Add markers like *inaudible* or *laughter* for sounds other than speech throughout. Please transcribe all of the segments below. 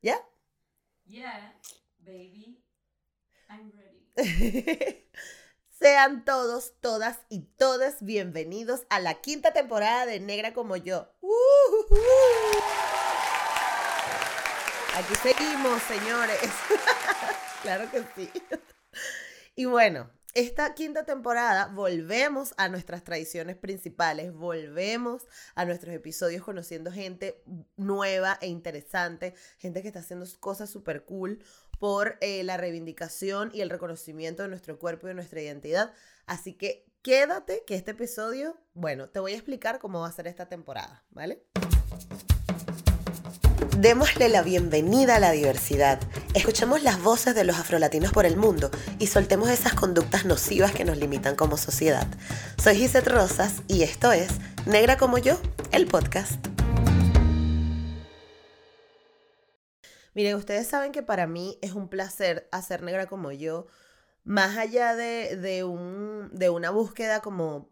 ¿Ya? Yeah, baby. I'm ready. *laughs* Sean todos, todas y todas bienvenidos a la quinta temporada de Negra como yo. Aquí seguimos, señores. *laughs* claro que sí. Y bueno, esta quinta temporada volvemos a nuestras tradiciones principales, volvemos a nuestros episodios conociendo gente nueva e interesante, gente que está haciendo cosas súper cool por eh, la reivindicación y el reconocimiento de nuestro cuerpo y de nuestra identidad. Así que quédate que este episodio, bueno, te voy a explicar cómo va a ser esta temporada, ¿vale? Démosle la bienvenida a la diversidad. Escuchemos las voces de los afrolatinos por el mundo y soltemos esas conductas nocivas que nos limitan como sociedad. Soy Gisette Rosas y esto es Negra como yo, el podcast. Miren, ustedes saben que para mí es un placer hacer Negra como yo, más allá de, de, un, de una búsqueda como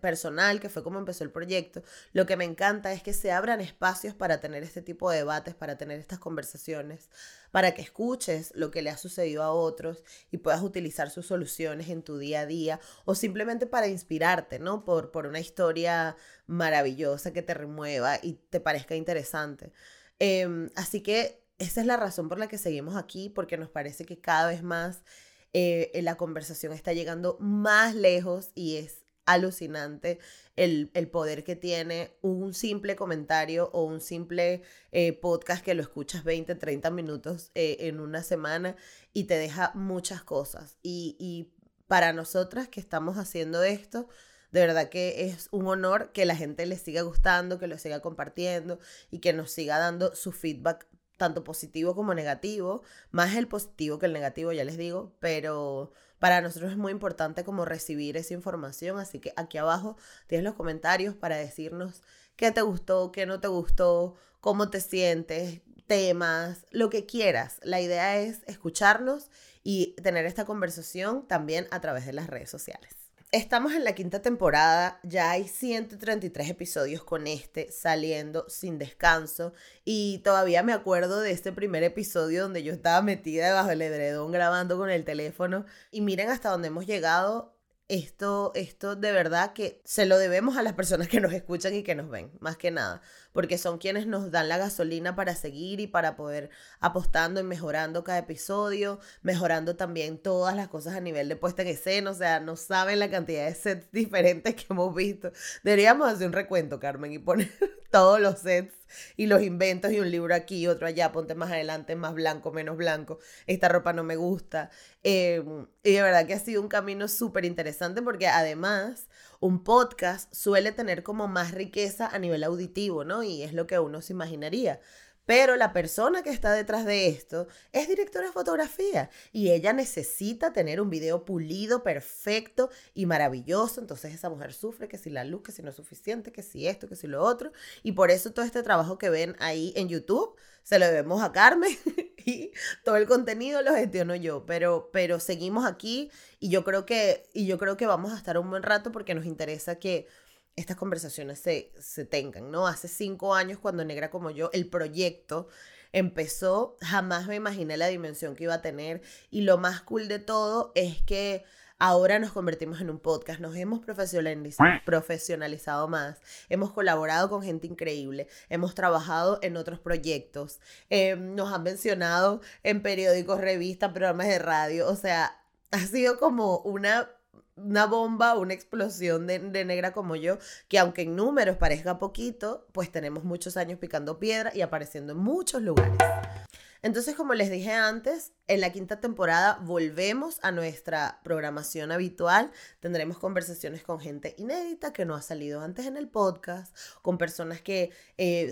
personal, que fue como empezó el proyecto, lo que me encanta es que se abran espacios para tener este tipo de debates, para tener estas conversaciones, para que escuches lo que le ha sucedido a otros y puedas utilizar sus soluciones en tu día a día o simplemente para inspirarte, ¿no? Por, por una historia maravillosa que te remueva y te parezca interesante. Em, así que esa es la razón por la que seguimos aquí, porque nos parece que cada vez más eh, la conversación está llegando más lejos y es alucinante el, poder que tiene un simple comentario o un simple eh, podcast que lo escuchas 20, 30 minutos eh, en una semana y te deja muchas cosas. Y, y para nosotras que estamos haciendo esto, de verdad que es un honor que la gente le siga gustando, que lo siga compartiendo y que nos siga dando su feedback tanto positivo como negativo, más el positivo que el negativo, ya les digo, pero para nosotros es muy importante como recibir esa información, así que aquí abajo tienes los comentarios para decirnos qué te gustó, qué no te gustó, cómo te sientes, temas, lo que quieras. La idea es escucharnos y tener esta conversación también a través de las redes sociales. Estamos en la quinta temporada, ya hay 133 episodios con este saliendo sin descanso y todavía me acuerdo de este primer episodio donde yo estaba metida debajo del edredón grabando con el teléfono y miren hasta dónde hemos llegado esto, esto de verdad que se lo debemos a las personas que nos escuchan y que nos ven, más que nada, porque son quienes nos dan la gasolina para seguir y para poder apostando y mejorando cada episodio, mejorando también todas las cosas a nivel de puesta en escena, o sea, no saben la cantidad de sets *laughs* diferentes que hemos visto. Deberíamos hacer un recuento, Carmen, y poner todos los sets y los inventos y un libro aquí, otro allá, ponte más adelante, más blanco, menos blanco, esta ropa no me gusta. Em, y de verdad que ha sido un camino súper interesante porque además un podcast suele tener como más riqueza a nivel auditivo, ¿no? Y es lo que uno se imaginaría. Pero la persona que está detrás de esto es directora de fotografía y ella necesita tener un video pulido, perfecto y maravilloso. Entonces esa mujer sufre que si la luz, que si no es suficiente, que si esto, que si lo otro. Y por eso todo este trabajo que ven ahí en YouTube se lo debemos a Carmen *laughs* y todo el contenido lo gestiono yo. Pero, pero seguimos aquí y yo creo que, y yo creo que vamos a estar un buen rato porque nos interesa que estas conversaciones se, se tengan, ¿no? Hace cinco años, cuando Negra como yo, el proyecto empezó, jamás me imaginé la dimensión que iba a tener y lo más cool de todo es que ahora nos convertimos en un podcast, nos hemos profesionalizado más, hemos colaborado con gente increíble, hemos trabajado en otros proyectos, eh, nos han mencionado en periódicos, revistas, programas de radio, o sea, ha sido como una una bomba, una explosión de, negra como yo, que aunque en números parezca poquito, pues tenemos muchos años picando piedra y apareciendo en muchos lugares. Entonces, como les dije antes, en la quinta temporada volvemos a nuestra programación habitual. Tendremos conversaciones con gente inédita que no ha salido antes en el podcast, con personas que eh,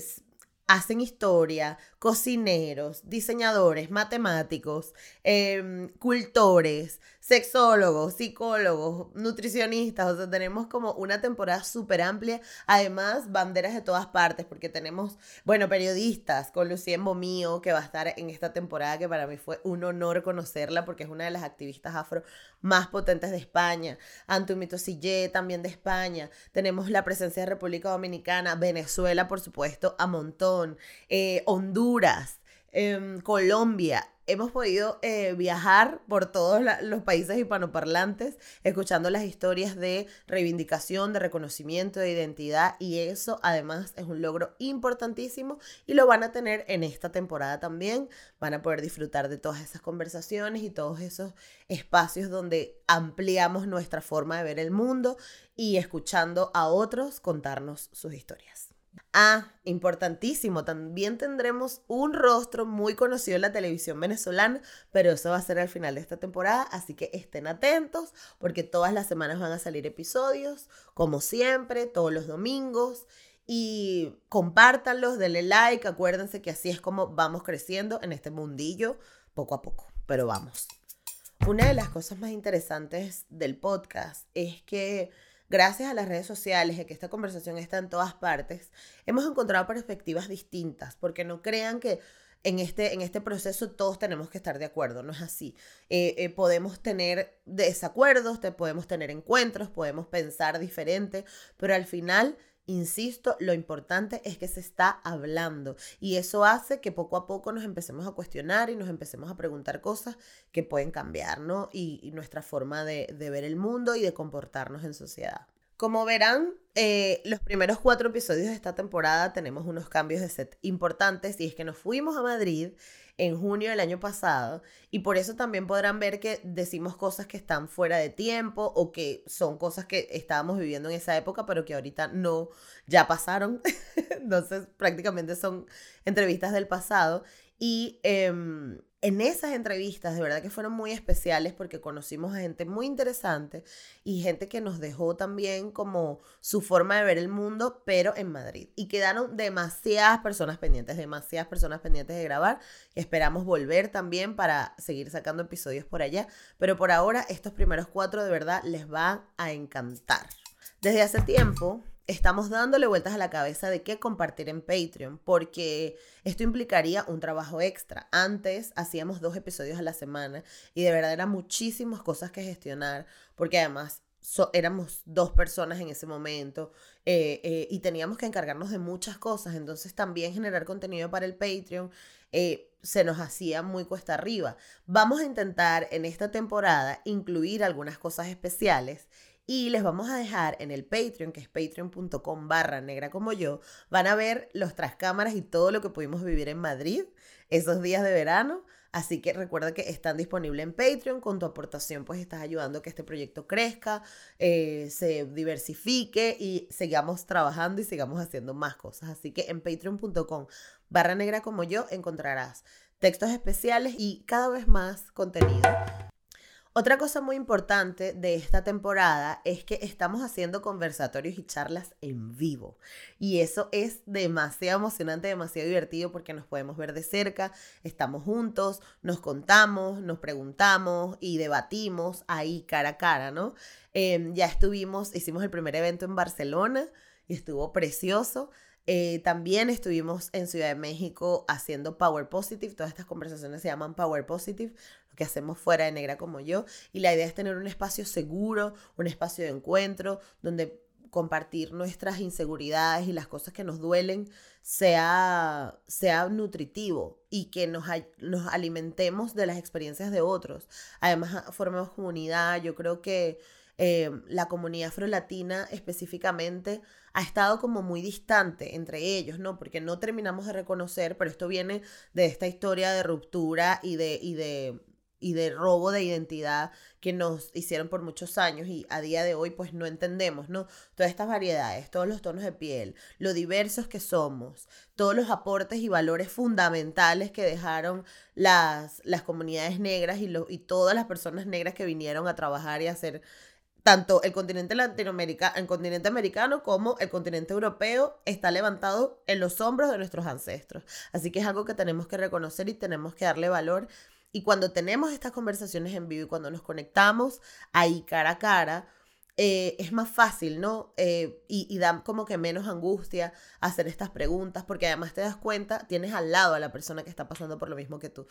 hacen historia, cocineros, diseñadores, matemáticos, em, cultores, sexólogos, psicólogos, nutricionistas, o sea, tenemos como una temporada súper amplia, además banderas de todas partes, porque tenemos, bueno, periodistas, con Lucien Bomío, que va a estar en esta temporada, que para mí fue un honor conocerla, porque es una de las activistas afro más potentes de España, Antumito Sillé, también de España, tenemos la presencia de República Dominicana, Venezuela, por supuesto, a montón, eh, Honduras, em, Colombia. Hemos podido eh, viajar por todos los países hispanoparlantes, escuchando las historias de reivindicación, de reconocimiento, de identidad, y eso además es un logro importantísimo y lo van a tener en esta temporada también. Van a poder disfrutar de todas esas conversaciones y todos esos espacios donde ampliamos nuestra forma de ver el mundo y escuchando a otros contarnos sus historias. Ah, importantísimo, también tendremos un rostro muy conocido en la televisión venezolana, pero eso va a ser al final de esta temporada, así que estén atentos porque todas las semanas van a salir episodios, como siempre, todos los domingos. Y compártanlos, denle like, acuérdense que así es como vamos creciendo en este mundillo poco a poco, pero vamos. Una de las cosas más interesantes del podcast es que gracias a las redes sociales y que esta conversación está en todas partes, hemos encontrado perspectivas distintas, porque no crean que en este, en este proceso todos tenemos que estar de acuerdo, no es así. Eh, eh, podemos tener desacuerdos, podemos tener encuentros, podemos pensar diferente, pero al final Insisto, lo importante es que se está hablando y eso hace que poco a poco nos empecemos a cuestionar y nos empecemos a preguntar cosas que pueden cambiar, ¿no? Y, nuestra forma de, de ver el mundo y de comportarnos en sociedad. Como verán, eh, los primeros cuatro episodios de esta temporada tenemos unos cambios de set importantes y es que nos fuimos a Madrid en junio del año pasado y por eso también podrán ver que decimos cosas que están fuera de tiempo o que son cosas que estábamos viviendo en esa época pero que ahorita no, ya pasaron. *laughs* Entonces prácticamente son entrevistas del pasado y... em, en esas entrevistas de verdad que fueron muy especiales porque conocimos a gente muy interesante y gente que nos dejó también como su forma de ver el mundo, pero en Madrid. Y quedaron demasiadas personas pendientes, demasiadas personas pendientes de grabar. Esperamos volver también para seguir sacando episodios por allá, pero por ahora estos primeros cuatro de verdad les van a encantar. Desde hace tiempo estamos dándole vueltas a la cabeza de qué compartir en Patreon, porque esto implicaría un trabajo extra. Antes hacíamos dos episodios a la semana y de verdad eran muchísimas cosas que gestionar, porque además so- éramos dos personas en ese momento eh, eh, y teníamos que encargarnos de muchas cosas, entonces también generar contenido para el Patreon. eh, se nos hacía muy cuesta arriba. Vamos a intentar en esta temporada incluir algunas cosas especiales y les vamos a dejar en el Patreon, que es patreon.com barra negra como yo, van a ver los trascámaras y todo lo que pudimos vivir en Madrid esos días de verano. Así que recuerda que están disponibles en Patreon. Con tu aportación, pues estás ayudando a que este proyecto crezca, eh, se diversifique y sigamos trabajando y sigamos haciendo más cosas. Así que en patreon.com barra negra como yo encontrarás textos especiales y cada vez más contenido. Otra cosa muy importante de esta temporada es que estamos haciendo conversatorios y charlas en vivo. Y eso es demasiado emocionante, demasiado divertido porque nos podemos ver de cerca, estamos juntos, nos contamos, nos preguntamos y debatimos ahí cara a cara, ¿no? Eh, ya estuvimos, hicimos el primer evento en Barcelona y estuvo precioso. Eh, también estuvimos en Ciudad de México haciendo Power Positive. Todas estas conversaciones se llaman Power Positive, lo que hacemos fuera de negra como yo. Y la idea es tener un espacio seguro, un espacio de encuentro, donde compartir nuestras inseguridades y las cosas que nos duelen sea, sea nutritivo y que nos, nos alimentemos de las experiencias de otros. Además, a- formemos comunidad. Yo creo que eh, la comunidad afrolatina específicamente ha estado como muy distante entre ellos, ¿no? Porque no terminamos de reconocer, pero esto viene de esta historia de ruptura y de, y de, y de robo de identidad que nos hicieron por muchos años y a día de hoy pues no entendemos, ¿no? Todas estas variedades, todos los tonos de piel, lo diversos que somos, todos los aportes y valores fundamentales que dejaron las, las comunidades negras y, y todas las personas negras que vinieron a trabajar y a hacer tanto el continente latinoamericano, el continente americano como el continente europeo está levantado en los hombros de nuestros ancestros. Así que es algo que tenemos que reconocer y tenemos que darle valor. Y cuando tenemos estas conversaciones en vivo y cuando nos conectamos ahí cara a cara, eh, es más fácil, ¿no? Eh, y, y da como que menos angustia hacer estas preguntas, porque además te das cuenta, tienes al lado a la persona que está pasando por lo mismo que tú.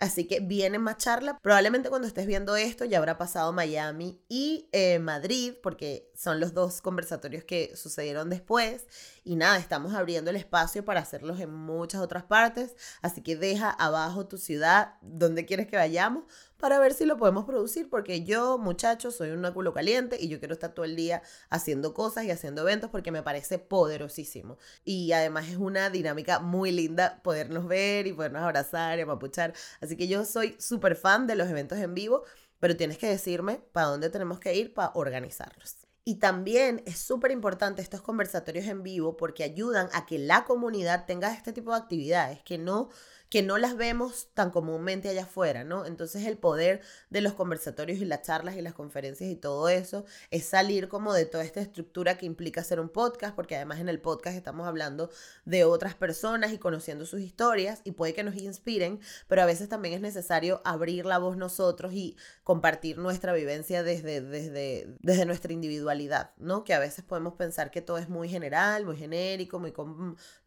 Así que vienen más charlas. Probablemente cuando estés viendo esto ya habrá pasado Miami y eh, Madrid, porque son los dos conversatorios que sucedieron después. Y nada, estamos abriendo el espacio para hacerlos en muchas otras partes. Así que deja abajo tu ciudad, donde quieres que vayamos, para ver si lo podemos producir, porque yo, muchachos, soy un culo caliente y yo quiero estar todo el día haciendo cosas y haciendo eventos porque me parece poderosísimo. Y además es una dinámica muy linda podernos ver y podernos abrazar y amapuchar. Así que yo soy súper fan de los eventos en vivo, pero tienes que decirme para dónde tenemos que ir para organizarlos. Y también es súper importante estos conversatorios en vivo porque ayudan a que la comunidad tenga este tipo de actividades, que no que no las vemos tan comúnmente allá afuera, ¿no? Entonces el poder de los conversatorios y las charlas y las conferencias y todo eso es salir como de toda esta estructura que implica hacer un podcast, porque además en el podcast estamos hablando de otras personas y conociendo sus historias y puede que nos inspiren, pero a veces también es necesario abrir la voz nosotros y compartir nuestra vivencia desde, desde, desde nuestra individualidad, ¿no? Que a veces podemos pensar que todo es muy general, muy genérico, muy,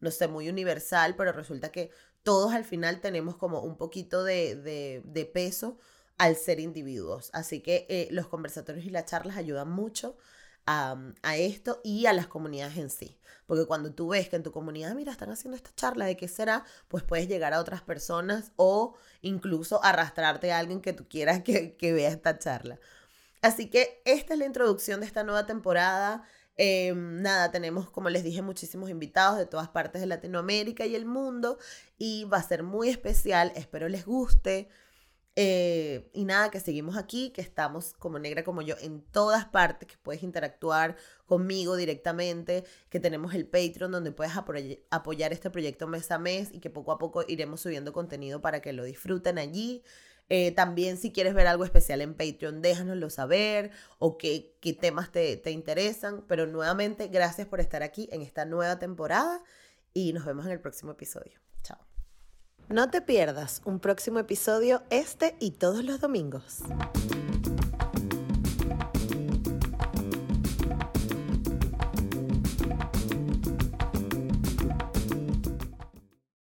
no sé, muy universal, pero resulta que todos al final tenemos como un poquito de, peso al ser individuos. Así que eh, los conversatorios y las charlas ayudan mucho a, a, esto y a las comunidades en sí. Porque cuando tú ves que en tu comunidad, mira, están haciendo esta charla, ¿de qué será? Pues puedes llegar a otras personas o incluso arrastrarte a alguien que tú quieras que, que vea esta charla. Así que esta es la introducción de esta nueva temporada. Em, nada, tenemos, como les dije, muchísimos invitados de todas partes de Latinoamérica y el mundo y va a ser muy especial, espero les guste. Eh, y nada, que seguimos aquí, que estamos como negra como yo en todas partes, que puedes interactuar conmigo directamente, que tenemos el Patreon donde puedes apoyar este proyecto mes a mes y que poco a poco iremos subiendo contenido para que lo disfruten allí. Eh, también si quieres ver algo especial en Patreon, déjanoslo saber o qué, qué temas te, te interesan. Pero nuevamente, gracias por estar aquí en esta nueva temporada y nos vemos en el próximo episodio. Chao. No te pierdas un próximo episodio este y todos los domingos.